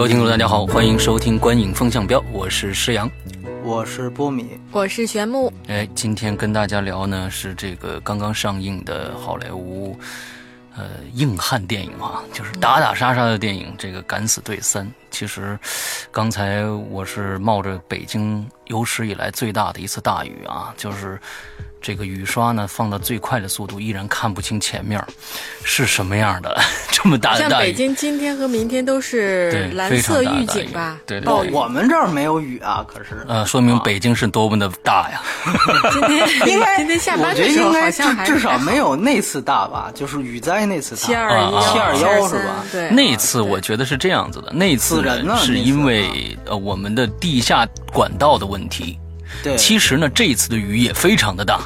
各位听众，大家好，欢迎收听《观影风向标》，我是施阳。我是波米，我是玄木。哎，今天跟大家聊呢是这个刚刚上映的好莱坞呃硬汉电影啊，就是打打杀杀的电影。这个《敢死队三》，其实刚才我是冒着北京有史以来最大的一次大雨啊，就是这个雨刷呢放到最快的速度，依然看不清前面是什么样的。这么大的大雨，像北京今天和明天都是蓝非常色预警吧？对对暴雨。我们这儿没有雨啊，可是呃，说明北京是多么的大呀！今天 应该今天下班的时候得应该好像还至至少没有那次大吧，就是雨灾那次大。七二啊幺、七二幺是吧？对，那次我觉得是这样子的，那次死人呢是因为呃我们的地下管道的问题。对，其实呢，这一次的雨也非常的大，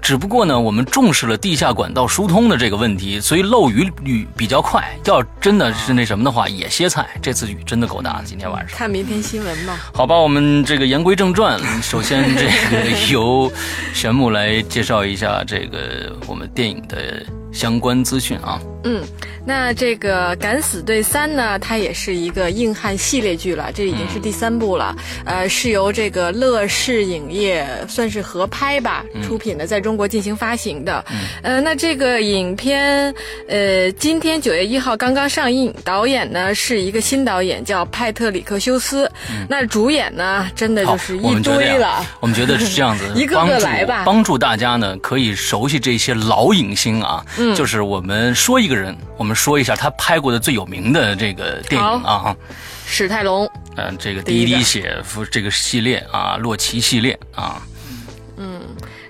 只不过呢，我们重视了地下管道疏通的这个问题，所以漏雨率比较快。要真的是那什么的话，也歇菜。这次雨真的够大，今天晚上。看明天新闻吧。好吧，我们这个言归正传，首先这个 由玄木来介绍一下这个我们电影的相关资讯啊。嗯，那这个《敢死队三》呢，它也是一个硬汉系列剧了，这已经是第三部了。呃，是由这个乐视影业算是合拍吧出品的，在中国进行发行的。呃，那这个影片，呃，今天九月一号刚刚上映，导演呢是一个新导演，叫派特里克修斯。那主演呢，真的就是，一堆了。我们觉得是这样子，一个个来吧帮助大家呢可以熟悉这些老影星啊。嗯，就是我们说一个人，我们说一下他拍过的最有名的这个电影啊。史泰龙，嗯、这个第一滴血这个系列啊，洛奇系列啊，嗯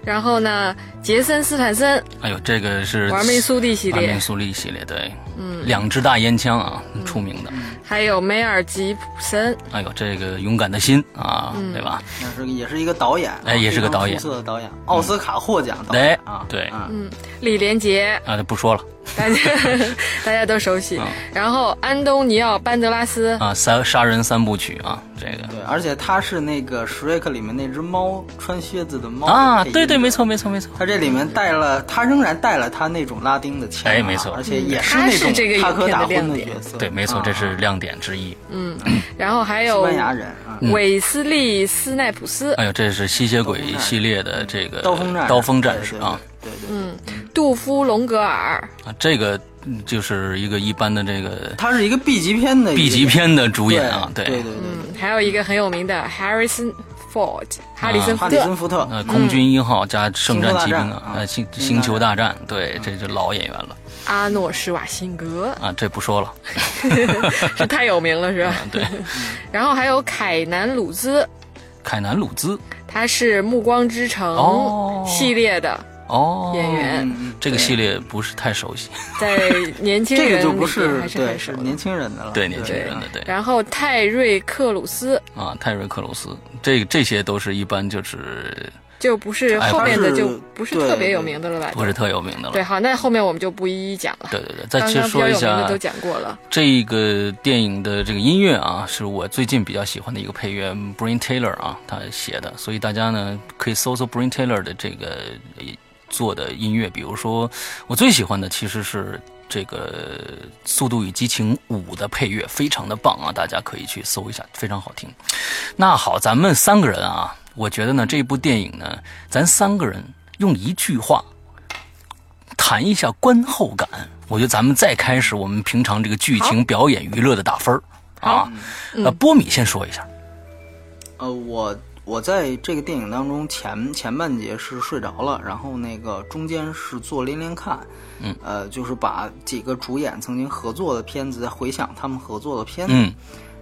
然后呢，杰森斯坦森，哎呦，这个是玩命苏蒂系列。玩命，苏利系列，对，嗯，两支大烟枪啊，出名的。还有梅尔吉普森，哎呦，这个勇敢的心啊，对吧？那是也是一个导演啊，哎也是个导演。色的导演，奥斯卡获奖导对演啊，对。嗯，李连杰，啊，就不说了大家 大家都熟悉。嗯。然后安东尼奥·班德拉斯，啊，三杀人三部曲啊，这个。对，而且他是那个史瑞克里面那只猫穿靴子的猫啊，对对，没错没错没错。他这里面带了，他仍然带了他那种拉丁的腔啊，哎没错。而且也是那个影插科片的打诨的角色，对，没错，啊。这是亮点之一。嗯然后还有西有班牙人啊，韦斯利·斯奈普斯，哎呦，这是吸血鬼系列的这个刀锋战士刀锋战士啊，对对对，对杜夫·隆格尔，啊，这个嗯就是一个一般的这个他是一个 B 级片的 B 级片的主演啊，对对。对对，嗯，还有一个很有名的 Harrison Ford，哈里森哈福特，里森福特，呃，空军一号加圣战骑兵啊，呃，星星星球球大战，对，这就老演员了。阿诺·施瓦辛格，啊，这不说了，这太有名了是吧？对，然后还有凯南·鲁兹，凯南鲁兹。他是《暮光之城哦》系列的哦，演员，这个系列不是太熟悉，在年轻这个就不人里边是还是对是很熟。年轻人的了，对年轻人的对然后泰瑞克鲁斯啊，泰瑞克鲁斯，这这些都是一般就是就不是哎后面的就不是特别有名的了吧？不是特有名的了。对，好，那后面我们就不一一讲了。对对对，再刚其实说一下都讲过了。这个电影的这个音乐啊，是我最近比较喜欢的一个配乐，Brain Taylor 啊，他写的，所以大家呢可以搜搜 Brain Taylor 的这个呃做的音乐，比如说我最喜欢的其实是这个《速度与激情五》的配乐，非常的棒啊，大家可以去搜一下，非常好听。那好，咱们三个人啊，我觉得呢这部电影呢，咱三个人用一句话谈一下观后感。我觉得咱们再开始我们平常这个剧情表演娱乐的打分儿啊。呃，波米先说一下。呃，我我在这个电影当中前前半节是睡着了，然后那个中间是做连连看，嗯，呃，就是把几个主演曾经合作的片子回想他们合作的片子，嗯，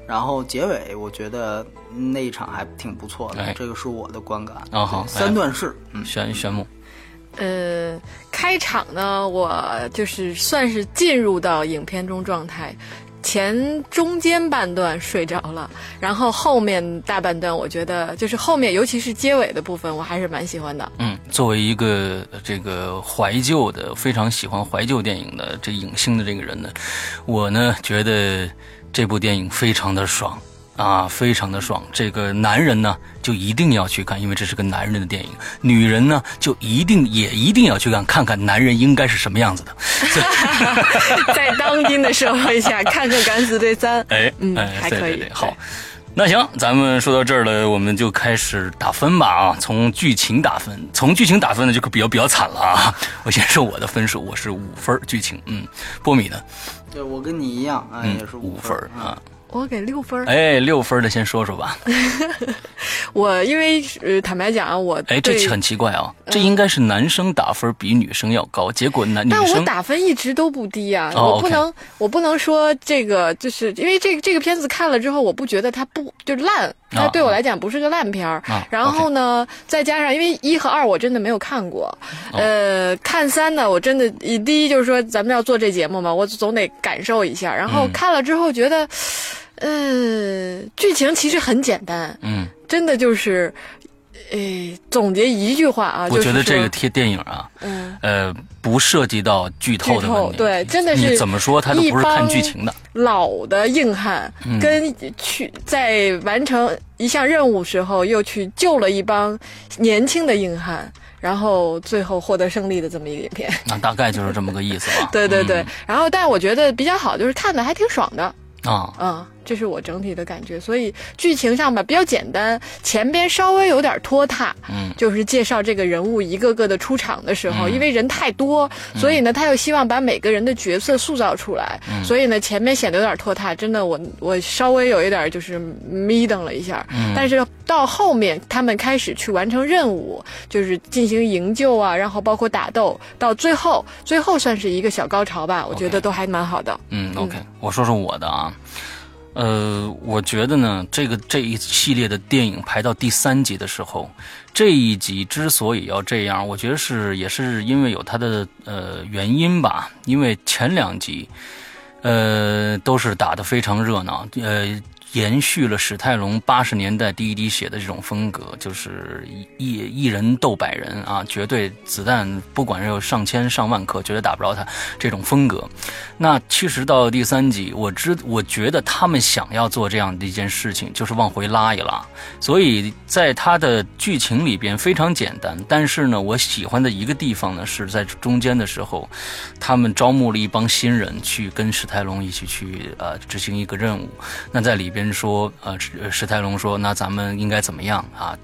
然后结尾我觉得那一场还挺不错的，哎。这个是我的观感。啊好三段式，嗯，玄玄木，呃，开场呢，我就是算是进入到影片中状态。前中间半段睡着了，然后后面大半段，我觉得就是后面，尤其是结尾的部分，我还是蛮喜欢的。嗯，作为一个这个怀旧的非常喜欢怀旧电影的这影星的这个人呢，我呢觉得这部电影非常的爽。啊，非常的爽！这个男人呢，就一定要去看，因为这是个男人的电影。女人呢，就一定也一定要去看，看看男人应该是什么样子的。在当今的社会下，看看《敢死队三》，哎，嗯，还可以。好，那行，咱们说到这儿了，我们就开始打分吧啊！从剧情打分，从剧情打分呢，就比较比较惨了啊！我先说我的分数，我是五分剧情，嗯，波米呢？对，我跟你一样啊，也是五分啊。我给六分哎，六分的先说说吧。我因为呃，坦白讲，我哎，这很奇怪啊，这应该是男生打分比女生要高，结果男女生，但我打分一直都不低啊，我不能，我不能说这个，就是因为这个这个片子看了之后，我不觉得它不就烂，它对我来讲不是个烂片儿。然后呢，再加上因为一和二我真的没有看过，呃，看三呢，我真的第一就是说咱们要做这节目嘛，我总得感受一下。然后看了之后觉得。呃，剧情其实很简单，嗯，真的就是，呃，总结一句话啊，我觉得这个贴电影啊，嗯，呃，不涉及到剧透的问题，对，真的是怎么说他都不是看剧情的。老的硬汉跟去在完成一项任务时候，又去救了一帮年轻的硬汉，然后最后获得胜利的这么一个影片。那大概就是这么个意思吧。对对对，然后但我觉得比较好，就是看的还挺爽的啊，嗯。这是我整体的感觉，所以剧情上吧比较简单，前边稍微有点拖沓，嗯，就是介绍这个人物一个个的出场的时候，因为人太多，所以呢他又希望把每个人的角色塑造出来，所以呢前面显得有点拖沓，真的我我稍微有一点就是眯瞪了一下，但是到后面他们开始去完成任务，就是进行营救啊，然后包括打斗，到最后最后算是一个小高潮吧，我觉得都还蛮好的。嗯，OK，我说说我的啊。呃，我觉得呢，这个这一系列的电影排到第三集的时候，这一集之所以要这样，我觉得是也是因为有它的呃原因吧。因为前两集，呃，都是打得非常热闹，呃。延续了史泰龙八十年代第一滴血的这种风格，就是一一人斗百人啊，绝对子弹不管是有上千上万颗，绝对打不着他这种风格。那其实到第三集，我知我觉得他们想要做这样的一件事情，就是往回拉一拉。所以在他的剧情里边非常简单，但是呢，我喜欢的一个地方呢是在中间的时候，他们招募了一帮新人去跟史泰龙一起去呃执行一个任务。那在里边。别人说呃史史泰龙说那咱们应该怎么样啊？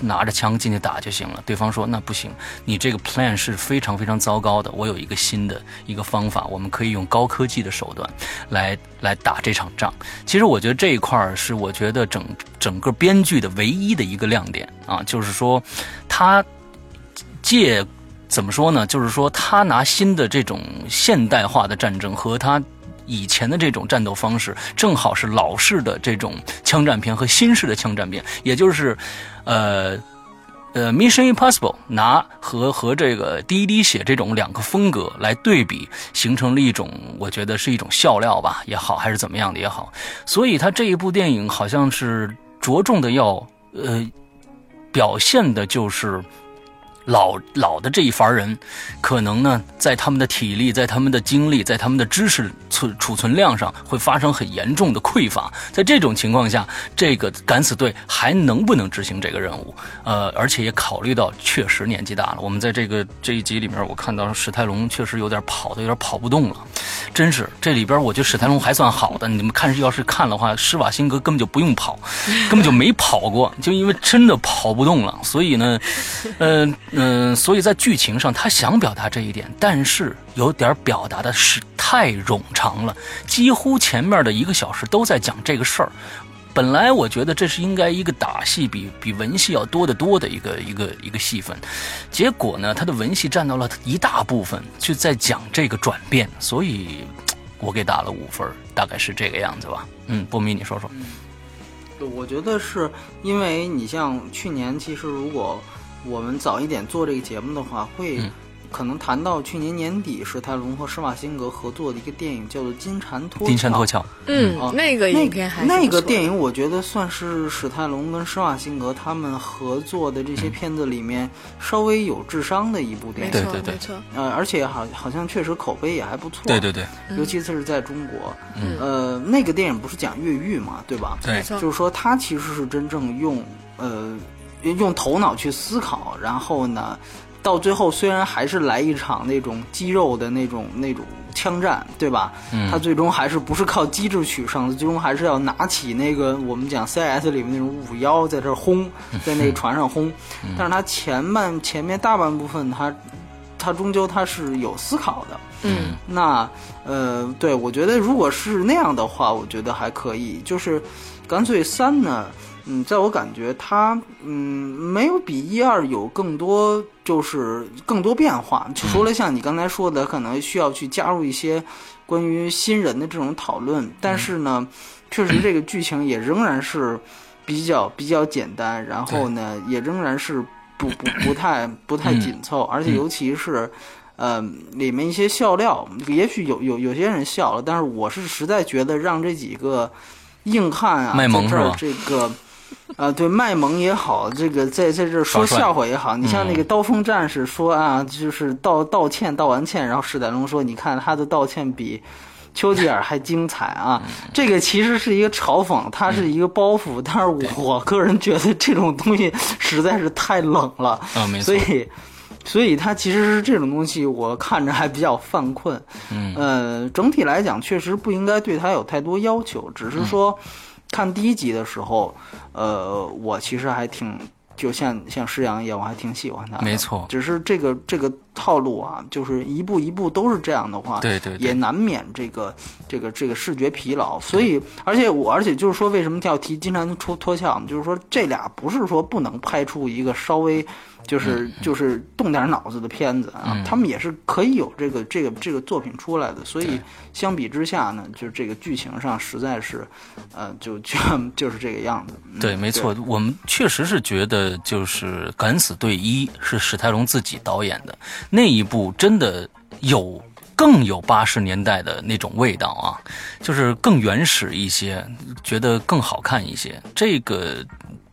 拿着枪进去打就行了。对方说那不行，你这个 plan 是非常非常糟糕的。我有一个新的一个方法，我们可以用高科技的手段来来打这场仗。其实我觉得这一块是我觉得整整个编剧的唯一的一个亮点啊，就是说他借怎么说呢？就是说他拿新的这种现代化的战争和他。以前的这种战斗方式，正好是老式的这种枪战片和新式的枪战片，也就是，呃，呃，Mission Impossible 拿和和这个第一滴血这种两个风格来对比，形成了一种我觉得是一种笑料吧也好，还是怎么样的也好，所以他这一部电影好像是着重的要呃表现的就是。老老的这一伐人，可能呢，在他们的体力、在他们的精力、在他们的知识存储存量上，会发生很严重的匮乏。在这种情况下，这个敢死队还能不能执行这个任务？呃，而且也考虑到确实年纪大了。我们在这个这一集里面，我看到史泰龙确实有点跑的有点跑不动了。真是这里边，我觉得史泰龙还算好的。你们看，要是看的话，施瓦辛格根本就不用跑，根本就没跑过，就因为真的跑不动了。所以呢，嗯。嗯，所以在剧情上，他想表达这一点，但是有点表达的是太冗长了，几乎前面的一个小时都在讲这个事儿。本来我觉得这是应该一个打戏比比文戏要多得多的一个一个一个戏份，结果呢，他的文戏占到了一大部分，就在讲这个转变，所以我给打了五分，大概是这个样子吧。嗯，波米，你说说。我觉得是因为你像去年，其实如果。我们早一点做这个节目的话，会可能谈到去年年底史泰龙和施瓦辛格合作的一个电影，叫做《金蝉脱壳》。金蝉脱壳，嗯，啊那个影片还是那个电影，我觉得算是史泰龙跟施瓦辛格他们合作的这些片子里面稍微有智商的一部电影。没错对对对没错，呃，而且好好像确实口碑也还不错。对对对尤其是在中国。嗯呃，那个电影不是讲越狱嘛，对吧？对没，错就是说他其实是真正用呃用头脑去思考，然后呢，到最后虽然还是来一场那种肌肉的那种那种枪战，对吧？嗯他最终还是不是靠机智取胜，最终还是要拿起那个我们讲 CS 里面那种五幺在这儿轰，在那个船上轰。但是他前半前面大半部分他。他终究他是有思考的，嗯那呃，对我觉得如果是那样的话，我觉得还可以。就是干脆三呢，嗯，在我感觉它嗯没有比一二有更多就是更多变化。就除了像你刚才说的，可能需要去加入一些关于新人的这种讨论，但是呢，确实这个剧情也仍然是比较比较简单，然后呢，也仍然是不不不太不太紧凑，而且尤其是。呃，里面一些笑料，也许有有有些人笑了，但是我是实在觉得让这几个硬汉啊，卖萌在这儿是吧这个，啊，对，卖萌也好，这个在在这儿说笑话也好，你像那个嗯刀锋战士说啊，就是道道歉道完歉，然后史泰龙说，你看他的道歉比。丘吉尔还精彩啊！嗯这个其实是一个嘲讽，它是一个包袱，但是我个人觉得这种东西实在是太冷了，啊，没错所，以，所以它其实是这种东西，我看着还比较犯困。嗯呃，整体来讲，确实不应该对它有太多要求，只是说，看第一集的时候，呃，我其实还挺。就像像施洋一样，我还挺喜欢他的。没错只是这个这个套路啊，就是一步一步都是这样的话，对对对，也难免这个这个这个视觉疲劳。所以，而且我而且就是说，为什么要提金蝉脱脱壳呢？就是说，这俩不是说不能拍出一个稍微就是就是动点脑子的片子啊，嗯他们也是可以有这个这个这个作品出来的。所以相比之下呢，就是这个剧情上实在是，呃，就就 就是这个样子。嗯对，没错，我们确实是觉得，就是《敢死队一》是史泰龙自己导演的那一部，真的有更有八十年代的那种味道啊，就是更原始一些，觉得更好看一些。这个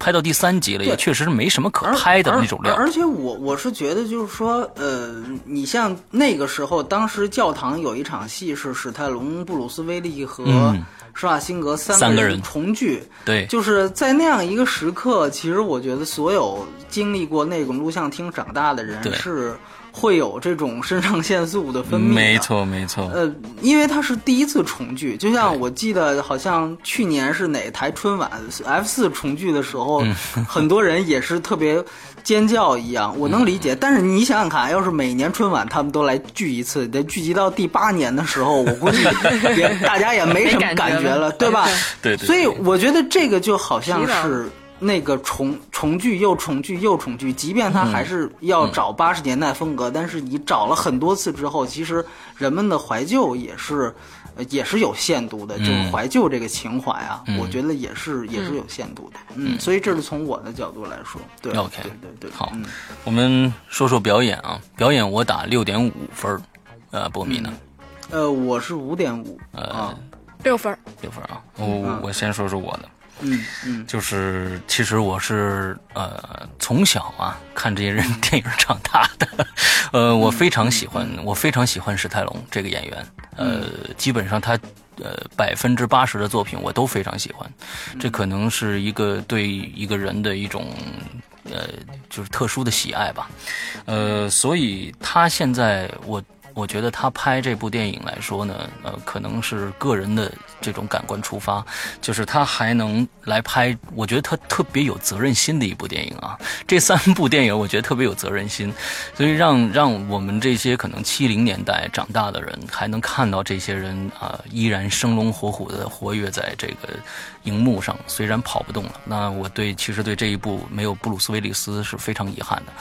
拍到第三集了，也确实是没什么可拍的那种料。而而且我我是觉得，就是说，呃，你像那个时候，当时教堂有一场戏是史泰龙、布鲁斯威利和嗯施瓦辛格三个人重聚，对，就是在那样一个时刻，其实我觉得所有经历过那种录像厅长大的人对是会有这种肾上腺素的分泌的。没错没错，呃，因为它是第一次重聚，就像我记得好像去年是哪台春晚 F 四重聚的时候，嗯 很多人也是特别尖叫一样，我能理嗯解。但是你想想看，要是每年春晚他们都来聚一次，得聚集到第八年的时候，我估计 也大家也没什么感觉了觉了，对吧？对对。所以我觉得这个就好像是那个重重聚又重聚又重聚，即便他嗯。还是要找八十年代风格，但是你找了很多次之后，其实人们的怀旧也是。呃也是有限度的，就是嗯怀旧这个情怀啊，嗯。我觉得也是也是有限度的，嗯，所以这是从我的角度来说，对 OK 对对对，好嗯。我们说说表演啊，表演我打六点五分儿，呃，波米呢？呃，我是五点五呃啊，六分儿，六分儿啊。我我先说说我的，嗯嗯就是其实我是呃从小啊看这些人电影长大的，呃，我非常喜欢，我非常喜欢史泰龙这个演员，呃，基本上他。呃，百分之八十的作品我都非常喜欢，这可能是一个对一个人的一种呃，就是特殊的喜爱吧。呃，所以他现在我我觉得他拍这部电影来说呢，呃，可能是个人的这种感官出发，就是他还能来拍，我觉得他特别有责任心的一部电影啊。这三部电影我觉得特别有责任心，所以让让我们这些可能七零年代长大的人还能看到这些人啊、依然生龙活虎的活跃在这个荧幕上，虽然跑不动了。那我对其实对这一部没有布鲁斯威利斯是非常遗憾的。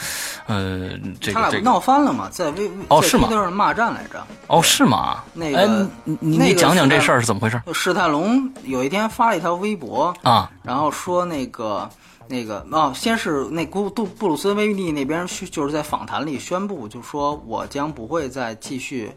呃，这他俩不个这个闹翻了嘛，在微在哦是吗骂战来着。哦是吗？那个哎，你你讲讲这事儿是怎么回事史泰龙有一天发了一条微博，啊？然后说那个那个哦，先是那古杜布鲁斯威利那边就是在访谈里宣布，就说我将不会再继续。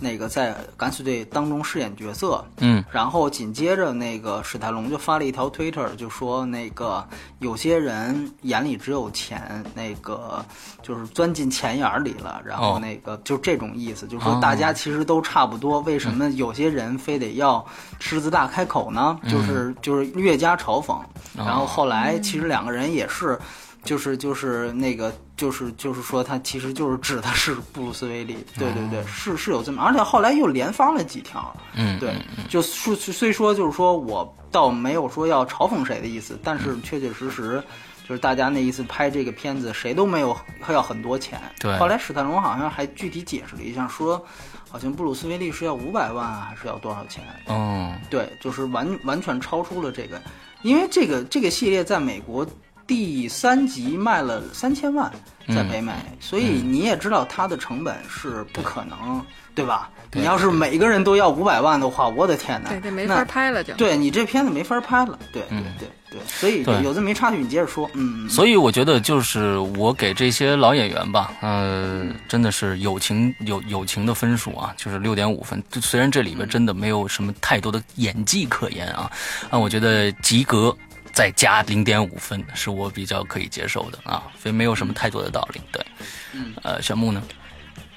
那个在敢死队当中饰演角色，嗯，然后紧接着那个史泰龙就发了一条推特，就说那个有些人眼里只有钱，那个就是钻进钱眼里了，然后那个就这种意思，就说大家其实都差不多，为什么有些人非得要狮子大开口呢？就是就是越加嘲讽，然后后来其实两个人也是。就是就是那个就是就是说他其实就是指的是布鲁斯威利，对对对，是是有这么，而且后来又连发了几条，嗯，对，就虽虽说就是说我倒没有说要嘲讽谁的意思，但是确确实实就是大家那意思拍这个片子谁都没有要很多钱，对，后来史泰龙好像还具体解释了一下，说好像布鲁斯威利是要五百万还是要多少钱？嗯，对，就是完完全超出了这个，因为这个这个系列在美国。第三集卖了三千万，在北美，所以你也知道它的成本是不可能，对吧？你要是每个人都要五百万的话，我的天哪，对，这没法拍了就。对你这片子没法拍了，对对对对，所以有这么一插曲，你接着说，嗯。所以我觉得就是我给这些老演员吧，呃，真的是友情有友情的分数啊，就是六点五分。虽然这里边真的没有什么太多的演技可言啊，啊，我觉得及格。再加零点五分是我比较可以接受的啊，所以没有什么太多的道理。对，呃，小木呢？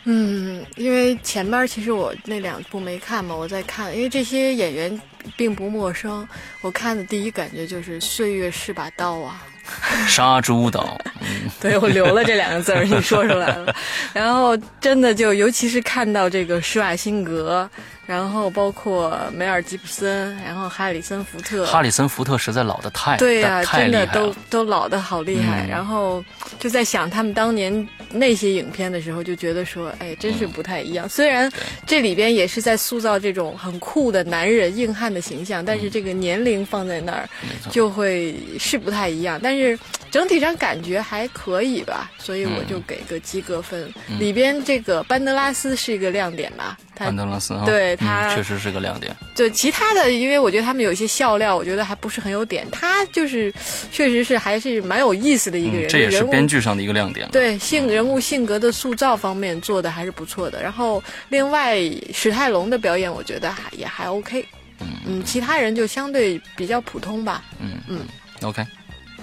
嗯，因为前边其实我那两部没看嘛，我在看，因为这些演员并不陌生。我看的第一感觉就是“岁月是把刀啊”，杀猪刀。嗯对我留了这两个字儿，你说出来了。然后真的就，尤其是看到这个施瓦辛格。然后包括梅尔吉普森，然后哈里森福特，哈里森福特实在老的太对呀，真的都都老的好厉害。然后就在想他们当年那些影片的时候，就觉得说，哎，真是不太一样。虽然这里边也是在塑造这种很酷的男人、硬汉的形象，但是这个年龄放在那儿，就会是不太一样。但是整体上感觉还可以吧，所以我就给个及格分。里边这个班德拉斯是一个亮点吧。班德拉斯啊，对他确实是个亮点。对其他的，因为我觉得他们有一些笑料，我觉得还不是很有点。他就是，确实是还是蛮有意思的一个人。这也是编剧上的一个亮点。对性人物性格的塑造方面做的还是不错的。然后另外史泰龙的表演，我觉得还也还 OK。嗯嗯，其他人就相对比较普通吧。嗯嗯，OK，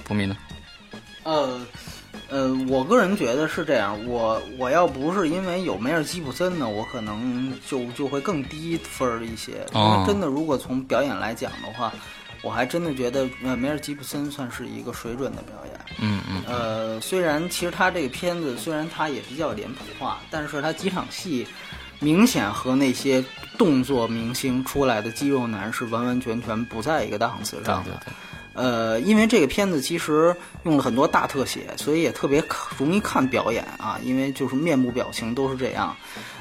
不明呢？呃。呃，我个人觉得是这样。我我要不是因为有梅尔吉普森呢，我可能就就会更低分一些。因为真的，如果从表演来讲的话，我还真的觉得呃梅尔吉普森算是一个水准的表演。嗯嗯。呃，虽然其实他这个片子虽然他也比较脸谱化，但是他几场戏明显和那些动作明星出来的肌肉男是完完全全不在一个档次上的。呃，因为这个片子其实用了很多大特写，所以也特别容易看表演啊。因为就是面部表情都是这样。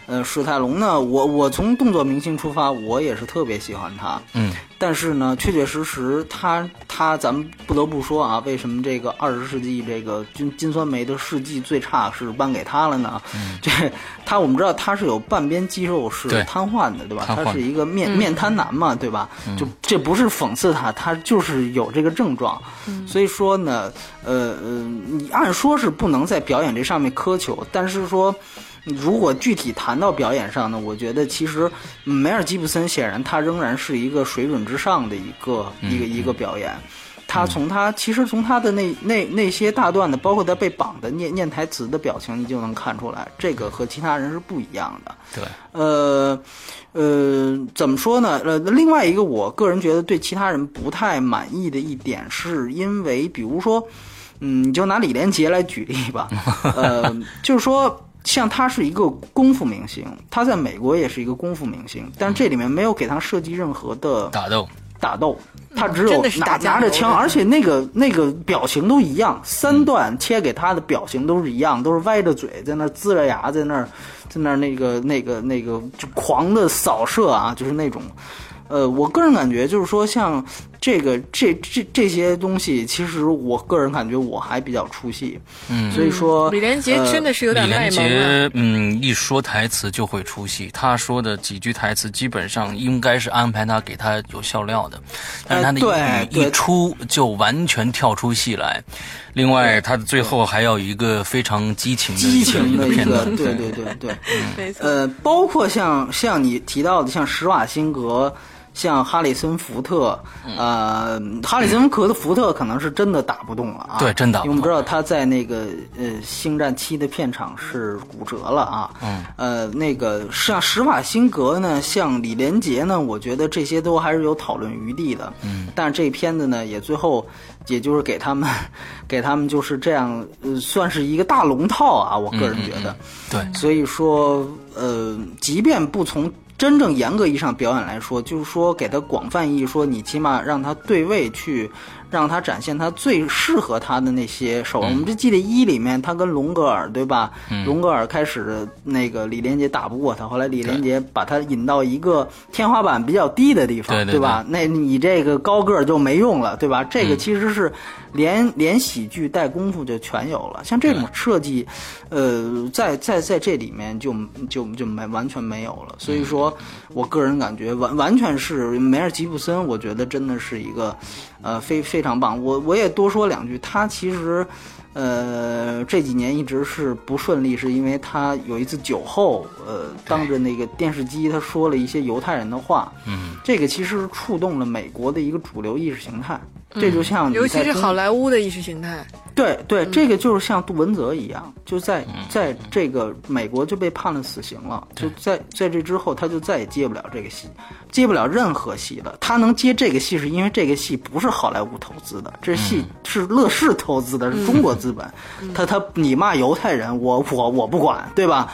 呃，史泰龙呢，我我从动作明星出发，我也是特别喜欢他。嗯。但是呢，确确实实，他他，咱们不得不说啊，为什么这个二十世纪这个金金酸梅的世纪最差是颁给他了呢？嗯。这他我们知道他是有半边肌肉是瘫痪的，对吧？他是一个面面瘫男嘛，对吧？就这不是讽刺他，他就是有这个症状。嗯。所以说呢，呃呃，你按说是不能在表演这上面苛求，但是说。如果具体谈到表演上呢，我觉得其实梅尔吉布森显然他仍然是一个水准之上的一个一个一个表演。他从他其实从他的那那那些大段的，包括他被绑的念念台词的表情，你就能看出来，这个和其他人是不一样的。对，呃呃，怎么说呢？呃，另外一个我个人觉得对其他人不太满意的一点，是因为比如说，嗯，你就拿李连杰来举例吧，呃，就是说。像他是一个功夫明星，他在美国也是一个功夫明星，但这里面没有给他设计任何的打斗，打斗，他只有拿拿着枪，而且那个那个表情都一样，三段切给他的表情都是一样，都是歪着嘴在那呲着牙在那儿在那儿那个那个那个就狂的扫射啊，就是那种。呃，我个人感觉就是说，像这个这这这些东西，其实我个人感觉我还比较出戏，嗯所以说李连杰真的是有点李连卖萌了。杰，嗯，一说台词就会出戏。他说的几句台词，基本上应该是安排他给他有笑料的，但是他的哎对对一语一出就完全跳出戏来。另外，他的最后还要有一个非常激情的激情的一个片，段，对对对对。没错，呃，包括像像你提到的，像施瓦辛格，像哈里森福特，嗯。呃，哈里森福特福特可能是真的打不动了啊，对真的因为我们知道他在那个呃《星战七》的片场是骨折了啊，嗯，呃，那个像施瓦辛格呢，像李连杰呢，我觉得这些都还是有讨论余地的，嗯，但是这片子呢，也最后也就是给他们给他们就是这样，呃，算是一个大龙套啊，我个人觉得。对，所以说，呃，即便不从真正严格意义上表演来说，就是说给他广泛意义说，你起码让他对位去，让他展现他最适合他的那些手。我们就记得一里面他跟龙格尔对吧？龙格尔开始那个李连杰打不过他，后来李连杰把他引到一个天花板比较低的地方，对对吧？那你这个高个儿就没用了，对吧？这个其实是连连喜剧带功夫就全有了。像这种设计，呃，在在在这里面就就就没完全没有了。所以说我个人感觉完完全是梅尔吉布森，我觉得真的是一个呃非非常棒。我我也多说两句，他其实。呃，这几年一直是不顺利，是因为他有一次酒后，呃，当着那个电视机，他说了一些犹太人的话，嗯，这个其实触动了美国的一个主流意识形态，这就像你尤其是好莱坞的意识形态。对对，这个就是像杜文泽一样，就在在这个美国就被判了死刑了，就在在这之后，他就再也接不了这个戏，接不了任何戏了。他能接这个戏，是因为这个戏不是好莱坞投资的，这戏是乐视投资的，是中国资本。他他你骂犹太人，我我我不管，对吧？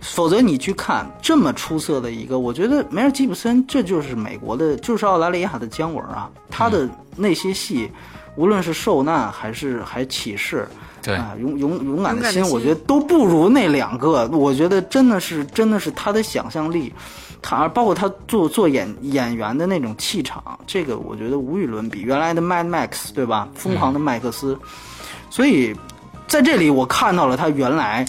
否则你去看这么出色的一个，我觉得梅尔吉普森这就是美国的，就是澳大利亚的姜文啊，他的那些戏。无论是受难还是还启示，对啊，勇勇勇敢的心，勇敢的心我觉得都不如那两个。我觉得真的是真的是他的想象力，他包括他做做演演员的那种气场，这个我觉得无与伦比。原来的 Mad Max 对吧？疯狂的麦克斯，所以在这里我看到了他原来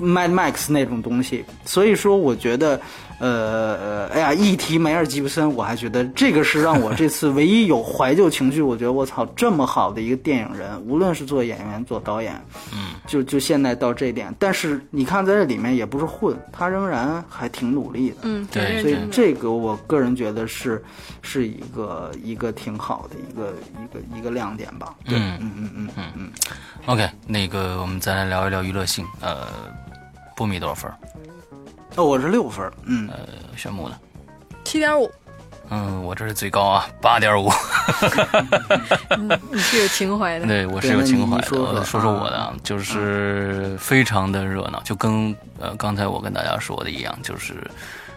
Mad Max 那种东西。所以说，我觉得。呃呃，哎呀，一提梅尔吉布森，我还觉得这个是让我这次唯一有怀旧情绪。我觉得我操，这么好的一个电影人，无论是做演员做导演，嗯，就就现在到这点，但是你看在这里面也不是混，他仍然还挺努力的。嗯，对所以。这个我个人觉得是是一个一个挺好的一个一个一个亮点吧。对，嗯嗯嗯嗯嗯嗯。OK，那个我们再来聊一聊娱乐性。呃，波米多少分儿？哦，我是六分儿，嗯，呃，玄牧呢？七点五，嗯，我这是最高啊，八点五。你是有情怀的。对，我是有情怀的。说说我的，啊，就是非常的热闹，就跟呃刚才我跟大家说的一样，就是。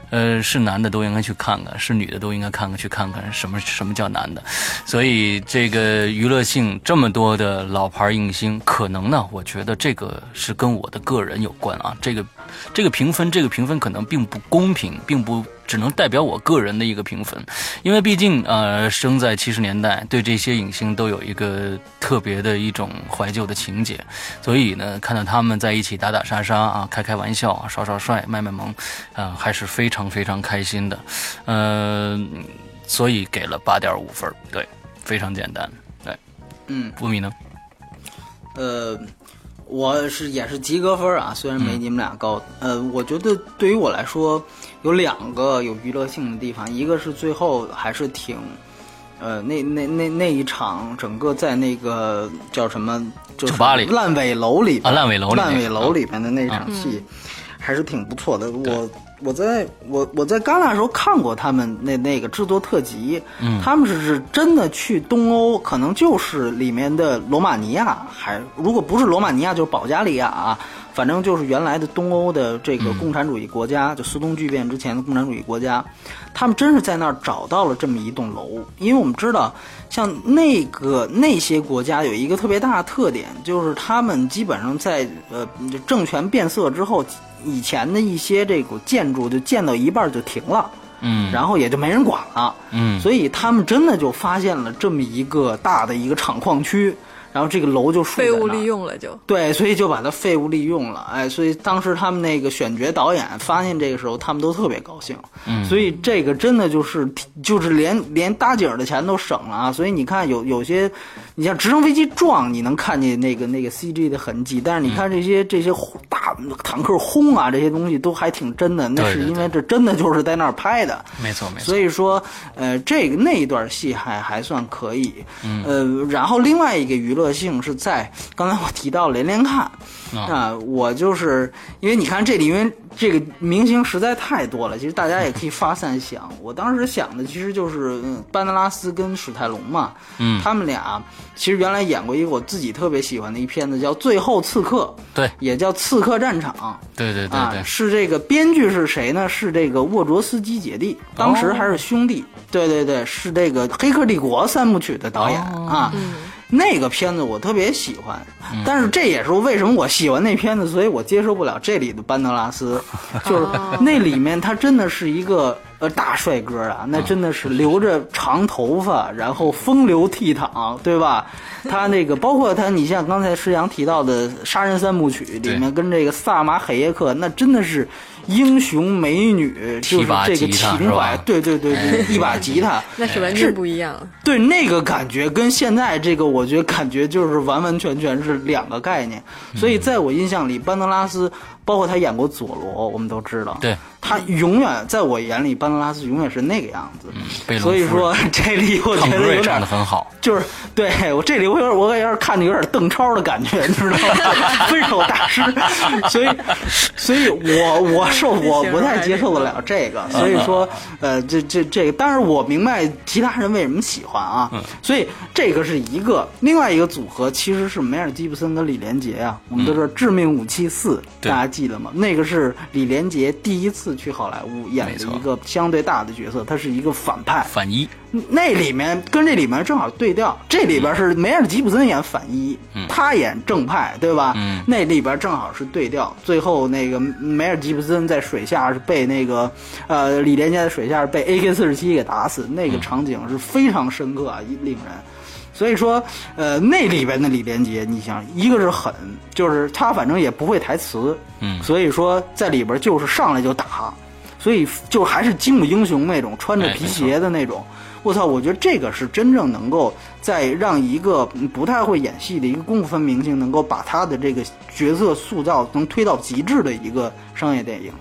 呃，是男的都应该去看看，是女的都应该看看去看看什么什么叫男的，所以这个娱乐性这么多的老牌影星，可能呢，我觉得这个是跟我的个人有关啊，这个这个评分，这个评分可能并不公平，并不只能代表我个人的一个评分，因为毕竟呃，生在七十年代，对这些影星都有一个特别的一种怀旧的情节，所以呢，看到他们在一起打打杀杀啊，开开玩笑啊，耍耍帅，卖卖萌，啊、还是非常非常开心的，呃，所以给了八点五分，对，非常简单，对，嗯，布米呢？呃，我是也是及格分儿啊，虽然没你们俩高。呃，我觉得对于我来说，有两个有娱乐性的地方，一个是最后还是挺，呃，那那那那一场整个在那个叫什么，就是酒吧里烂尾楼里啊烂尾楼里烂尾楼里面的那一场戏，还是挺不错的。我我在我我在戛纳的时候看过他们那那个制作特辑，嗯。他们是是真的去东欧，可能就是里面的罗马尼亚，还如果不是罗马尼亚就是保加利亚啊，反正就是原来的东欧的这个共产主义国家，就苏东剧变之前的共产主义国家，他们真是在那儿找到了这么一栋楼，因为我们知道，像那个那些国家有一个特别大的特点，就是他们基本上在呃政权变色之后，以前的一些这个建筑就建到一半就停了。嗯。然后也就没人管了，嗯。所以他们真的就发现了这么一个大的一个厂矿区，然后这个楼就竖废物利用了就。对，所以就把它废物利用了，哎，所以当时他们那个选角导演发现这个时候，他们都特别高兴，嗯。所以这个真的就是就是连连搭景的钱都省了啊，所以你看有有些，你像直升飞机撞，你能看见那个那个 CG 的痕迹，但是你看这些、这些大坦克轰啊，这些东西都还挺真的，那是因为这真的就是在那儿拍的，没错没错。所以说，呃，这个那一段戏还还算可以，嗯，呃，然后另外一个娱乐性是在刚才我提到连连看，啊、我就是因为你看这里因为这个明星实在太多了，其实大家也可以发散想。我当时想的其实就是嗯班德拉斯跟史泰龙嘛，嗯他们俩其实原来演过一个我自己特别喜欢的一片子叫《最后刺客》，对也叫《刺客战场》。对对对是这个编剧是谁呢？是这个沃卓斯基姐弟，当时还是兄弟。对对对，是这个《黑客帝国》三部曲的导演、哦啊。那个片子我特别喜欢，但是这也是为什么我喜欢那片子，所以我接受不了这里的班德拉斯，就是那里面他真的是一个呃大帅哥啊，那真的是留着长头发，然后风流倜傥，对吧？他那个包括他，你像刚才施阳提到的《杀人三部曲》里面跟这个萨马海耶克，那真的是英雄美女，就是这个情怀，对对对对，一把吉他。那是完全不一样。对那个感觉跟现在这个，我觉得感觉就是完完全全是两个概念。所以在我印象里，班德拉斯，包括他演过佐罗，我们都知道，对，他永远在我眼里，班德拉斯永远是那个样子。嗯所以说 这里我觉得有点很好，就是对我这里我有点我有点看着有点邓超的感觉，你知道吗？分手大师，所以所以我我受我不太接受得了这个，所以说呃这这这个，当然我明白其他人为什么喜欢啊，所以这个是一个，另外一个组合其实是梅尔吉布森跟李连杰啊，我们都知道《致命武器四》，对。大家记得吗？那个是李连杰第一次去好莱坞演的一个相对大的角色，他是一个反派，反一，那里面跟这里面正好对调，这里边是梅尔吉普森演反一，他演正派，对吧？嗯那里边正好是对调。最后那个梅尔吉普森在水下是被那个呃李连杰在水下是被 AK 四十七给打死，那个场景是非常深刻啊，令人。所以说，呃，那里边的李连杰，你想，一个是狠，就是他反正也不会台词，嗯所以说在里边就是上来就打，所以就还是精武英雄那种，穿着皮鞋的那种。我操，我觉得这个是真正能够在让一个嗯不太会演戏的一个功夫分明星，能够把他的这个角色塑造能推到极致的一个商业电影。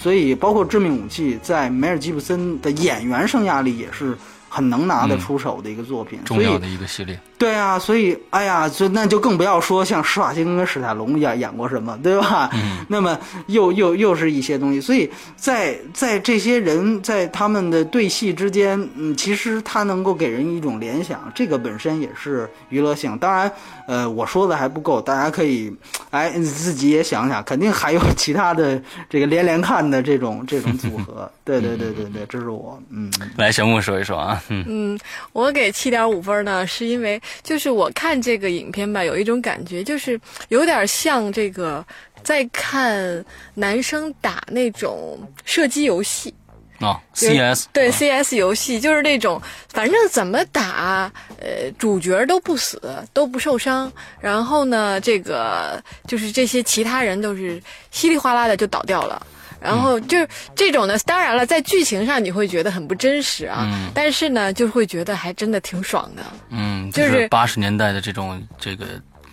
所以，包括《致命武器》在梅尔吉布森的演员生涯里也是很能拿得出手的一个作品。重要的一个系列。对啊，所以哎呀，就那就更不要说像施瓦辛格跟史泰龙演演过什么，对吧？嗯那么又又又是一些东西，所以在在这些人在他们的对戏之间，嗯，其实他能够给人一种联想，这个本身也是娱乐性。当然，呃，我说的还不够，大家可以哎自己也想想，肯定还有其他的这个连连看的这种这种组合。对对对对对，这是我嗯。来，小木说一说啊，嗯嗯，我给七点五分呢，是因为就是我看这个影片吧，有一种感觉，就是有点像这个在看男生打那种射击游戏。啊就是，CS 对啊 CS 游戏就是那种，反正怎么打，呃，主角都不死，都不受伤。然后呢，这个就是这些其他人都是稀里哗啦的就倒掉了。然后就是这种呢，当然了，在剧情上你会觉得很不真实啊，嗯。但是呢，就会觉得还真的挺爽的。嗯，就就是八十年代的这种这个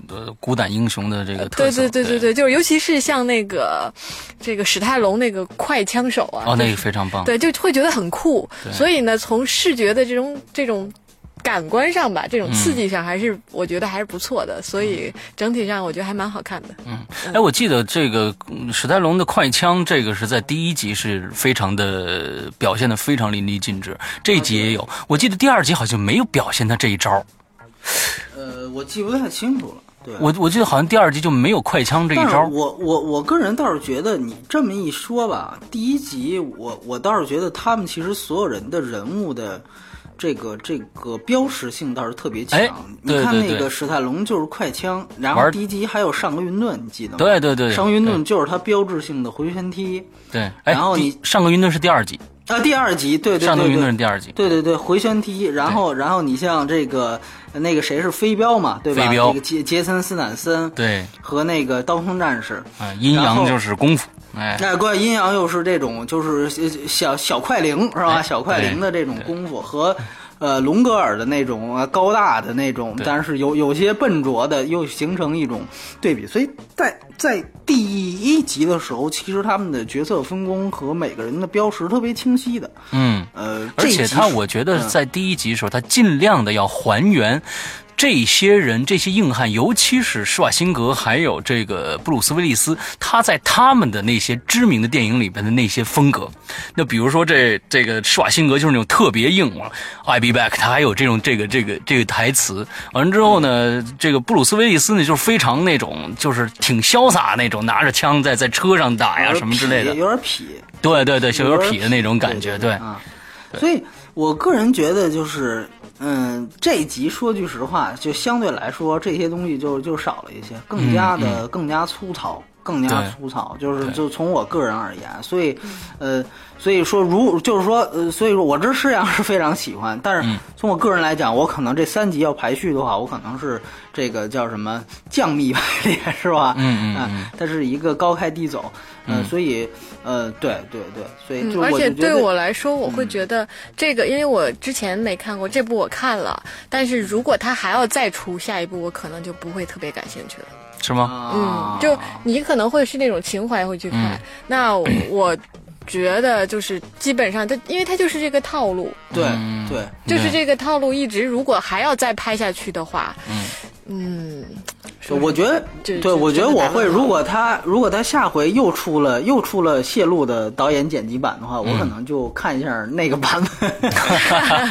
呃孤胆英雄的这个特对色，对对对。对对，就是尤其是像那个这个史泰龙那个快枪手啊，哦，那个非常棒，对，就会觉得很酷。对。所以呢，从视觉的这种这种感官上吧，这种刺嗯激上，还是、我觉得还是不错的。所以整体上，我觉得还蛮好看的。嗯哎，我记得这个嗯史泰龙的快枪，这个是在第一集是非常的表现的非常淋漓尽致，这一集也有。我记得第二集好像没有表现他这一招，呃，我记不太清楚了。对，我我记得好像第二集就没有快枪这一招。我我我个人倒是觉得你这么一说吧，第一集我我倒是觉得他们其实所有人的人物的这个这个标识性倒是特别强。哎你看那个史泰龙就是快枪，然后玩第一集还有上个运盾，你记得吗？对对对，上个运对盾就是他标志性的回旋踢。对，哎，然后你上个云盾是第二集，啊，第二集，对对上头云对对顿第二集，对对对，回旋踢，然后然后你像这个那个谁是飞镖嘛，对吧？飞镖这个杰杰森斯坦森对，和那个刀锋战士，啊，阴阳就是功夫，哎，那怪阴阳又是这种就是呃小小快灵是吧？哎小快灵的这种功夫和。呃，隆格尔的那种呃高大的那种，但是有有些笨拙的，又形成一种对比。所以在在第一集的时候，其实他们的角色分工和每个人的标识特别清晰的。嗯，呃，而且他，我觉得嗯在第一集的时候，他尽量的要还原这些人、这些硬汉，尤其是施瓦辛格还有这个布鲁斯威利斯，他在他们的那些知名的电影里边的那些风格。那比如说这这个施瓦辛格就是那种特别硬嘛，I'll be back，他还有这种这个这个这个台词。完了之后呢，这个布鲁斯威利斯呢就是非常那种就是挺潇洒那种，拿着枪在在车上打呀什么之类的。有点痞，对对对，有点痞的那种感觉，对。啊。所以我个人觉得就是，嗯，这一集说句实话，就相对来说这些东西就就少了一些，更加的、更加粗糙。更加粗糙，就是就从我个人而言，所以，呃，所以说如就是说，呃，所以说我这式样是非常喜欢，但嗯是从我个人来讲，我可能这三集要排序的话，我可能是这个叫什么降密排列是吧？嗯嗯啊嗯它是一个高开低走，呃，嗯所以，呃，对对对，所以嗯，就而且对我就觉得我来说，我会觉得这个，因为我之前没看过这部，我看了，但是如果他还要再出下一部，我可能就不会特别感兴趣了。是吗？啊嗯，就你可能会是那种情怀会去看，嗯那我觉得就是基本上，它因为它就是这个套路，对嗯。对，就是这个套路一直，如果还要再拍下去的话，嗯我觉得，对我觉得我会，如果他如果他下回又出了又出了泄露的导演剪辑版的话，我可能就看一下那个版本。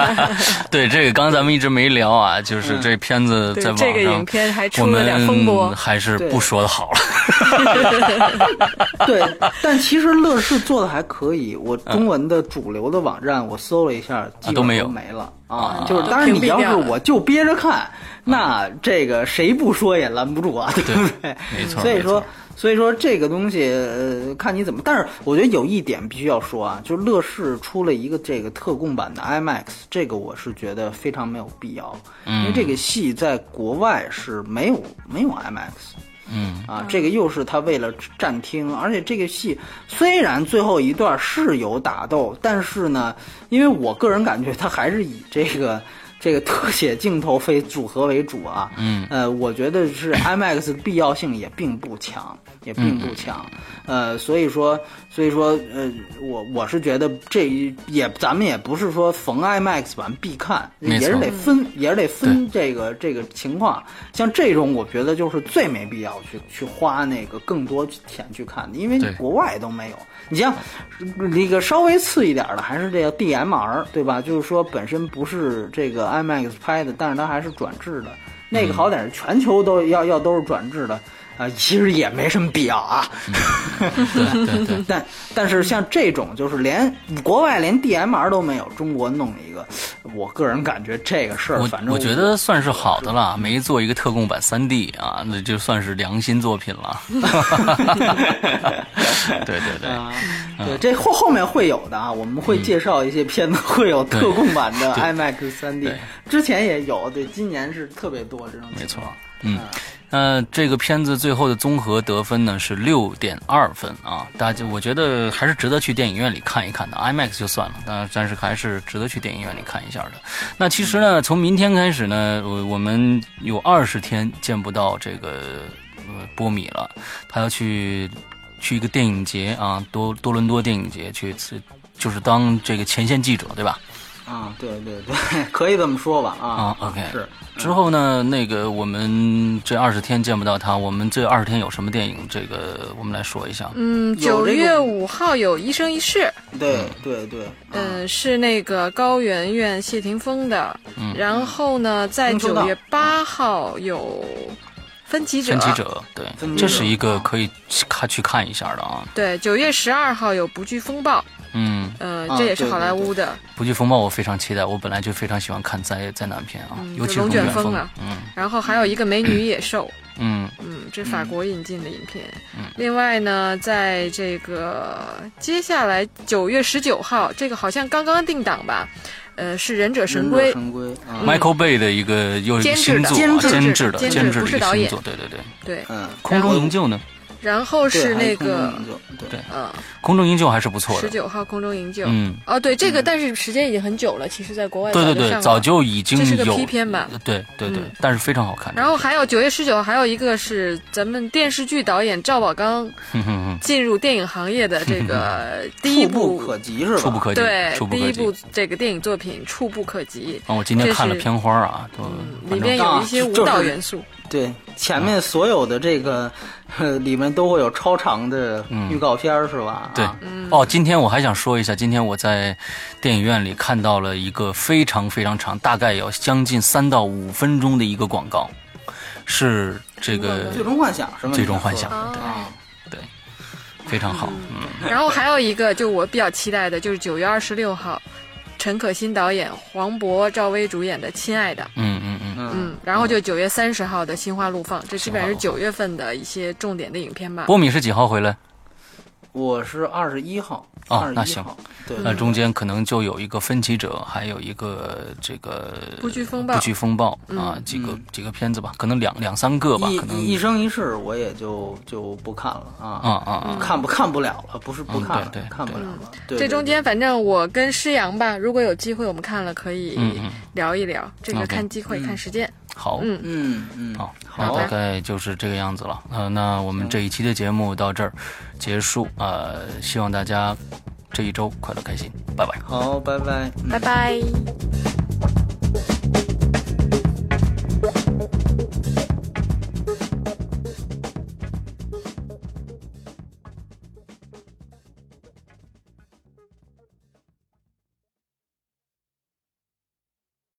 对，这个刚才咱们一直没聊啊，就是这片子在网上，对这个影片还我出了点风波。还是不说的好了。对，但其实乐视做的还可以。我中文的主流的网站我搜了一下，基本上都没有没了啊啊。就是当然你要是我就憋着看，那这个谁不说也拦不住啊，对不对？没错所以说。所以说这个东西，呃，看你怎么。但是我觉得有一点必须要说啊，就是乐视出了一个这个特供版的 IMAX，这个我是觉得非常没有必要，因为这个戏在国外是没有没有 IMAX。嗯。啊，这个又是他为了暂停，而且这个戏虽然最后一段是有打斗，但是呢，因为我个人感觉他还是以这个这个特写镜头非组合为主啊，嗯。呃，我觉得是 IMAX 的必要性也并不强，也并不强，呃，所以说，所以说，呃，我我是觉得这一也咱们也不是说逢 IMAX 版必看，也是得分，也是得分这个这个情况。像这种，我觉得就是最没必要去去花那个更多钱去看的，因为国外都没有。你像那个稍微次一点的，还是这个 DMR，对吧？就是说本身不是这个 IMAX 拍的，但是它还是转制的。那个好歹是全球都要要都是转制的啊、其实也没什么必要啊。对对对，但但是像这种就是连国外连 DMR 都没有，中国弄一个，我个人感觉这个事儿，反正我觉得算是好的了，没做一个特供版三 D 啊，那就算是良心作品了。对对对，啊，对，这后后面会有的啊，我们会介绍一些片子会有特供版的 IMAX 3D，对之前也有，对，今年是特别多这种情没错况。嗯，那这个片子最后的综合得分呢是六点二分啊，大家我觉得还是值得去电影院里看一看的，IMAX 就算了，但但是还是值得去电影院里看一下的。那其实呢，从明天开始呢，我我们有二十天见不到这个呃波米了，他要去去一个电影节啊，多多伦多电影节去，就是当这个前线记者，对吧？啊，对对对，可以这么说吧啊啊，OK 是之后呢，那个我们这二十天见不到他，我们这二十天有什么电影？这个我们来说一下。嗯，九月五号有《一生一世》，对对对，啊嗯，是那个高圆圆、谢霆锋的。嗯然后呢，在九月八号有《分歧者》，分歧者，对分，歧者这是一个可以看去看一下的啊。对，九月十二号有《不惧风暴》，嗯，呃，啊这也是好莱对对对坞的。不惧风暴我非常期待，我本来就非常喜欢看灾灾难片啊，嗯尤其是龙卷风啊嗯然后还有一个《美女野兽》，嗯嗯，这法国引进的影片。嗯另外呢，在这个接下来九月十九号，这个好像刚刚定档吧，呃，是《忍者神龟者》。神龟啊，，Michael Bay 的一个又一个监制的新作啊，监制监制的监制的不是导演一个新作，对对对，对，嗯，空中营救呢？然后是那个对对呃，空中营救还是不错的，十九号空中营救。嗯，哦，对，这个但是时间已经很久了，其实在国外对对对，早就上了早就已经这是个有 P 片吧？对对对嗯，但是非常好看。然后还有九月十九，还有一个是咱们电视剧导演赵宝刚进入电影行业的这个第一触不部，可及是吧？触不可及，对第一部。这个电影作品《触不可及啊，我今天这是看了片花啊，里面有一些舞蹈元素。对，前面所有的这个，呃，里面都会有超长的预告片儿是吧？对。啊，哦，今天我还想说一下，今天我在电影院里看到了一个非常非常长，大概有将近三到五分钟的一个广告，是这个最终幻想是吗？最终幻想哦对啊，对，非常好，嗯。然后还有一个，就我比较期待的，就是九月二十六号，陈可辛导演、黄渤、赵薇主演的《亲爱的》。嗯嗯然后就九月三十号的《心花怒放》，这基本上是九月份的一些重点的影片吧。波米是几号回来？我是二十一号，哦那行，对，那中间可能就有一个分歧者，还有一个这个不惧风暴不惧风暴啊，嗯几个嗯几个片子吧，可能两两三个吧，可能一一生一世我也就就不看了啊啊啊啊，看不看不了了，不是不看了，嗯对对看不了了。对这中间反正我跟施阳吧，如果有机会我们看了可以聊一聊，这个看机会看时间。好，嗯嗯嗯，好，好那大概就是这个样子了。呃，那我们这一期的节目到这儿结束。呃，希望大家这一周快乐开心拜拜。好拜拜。拜拜。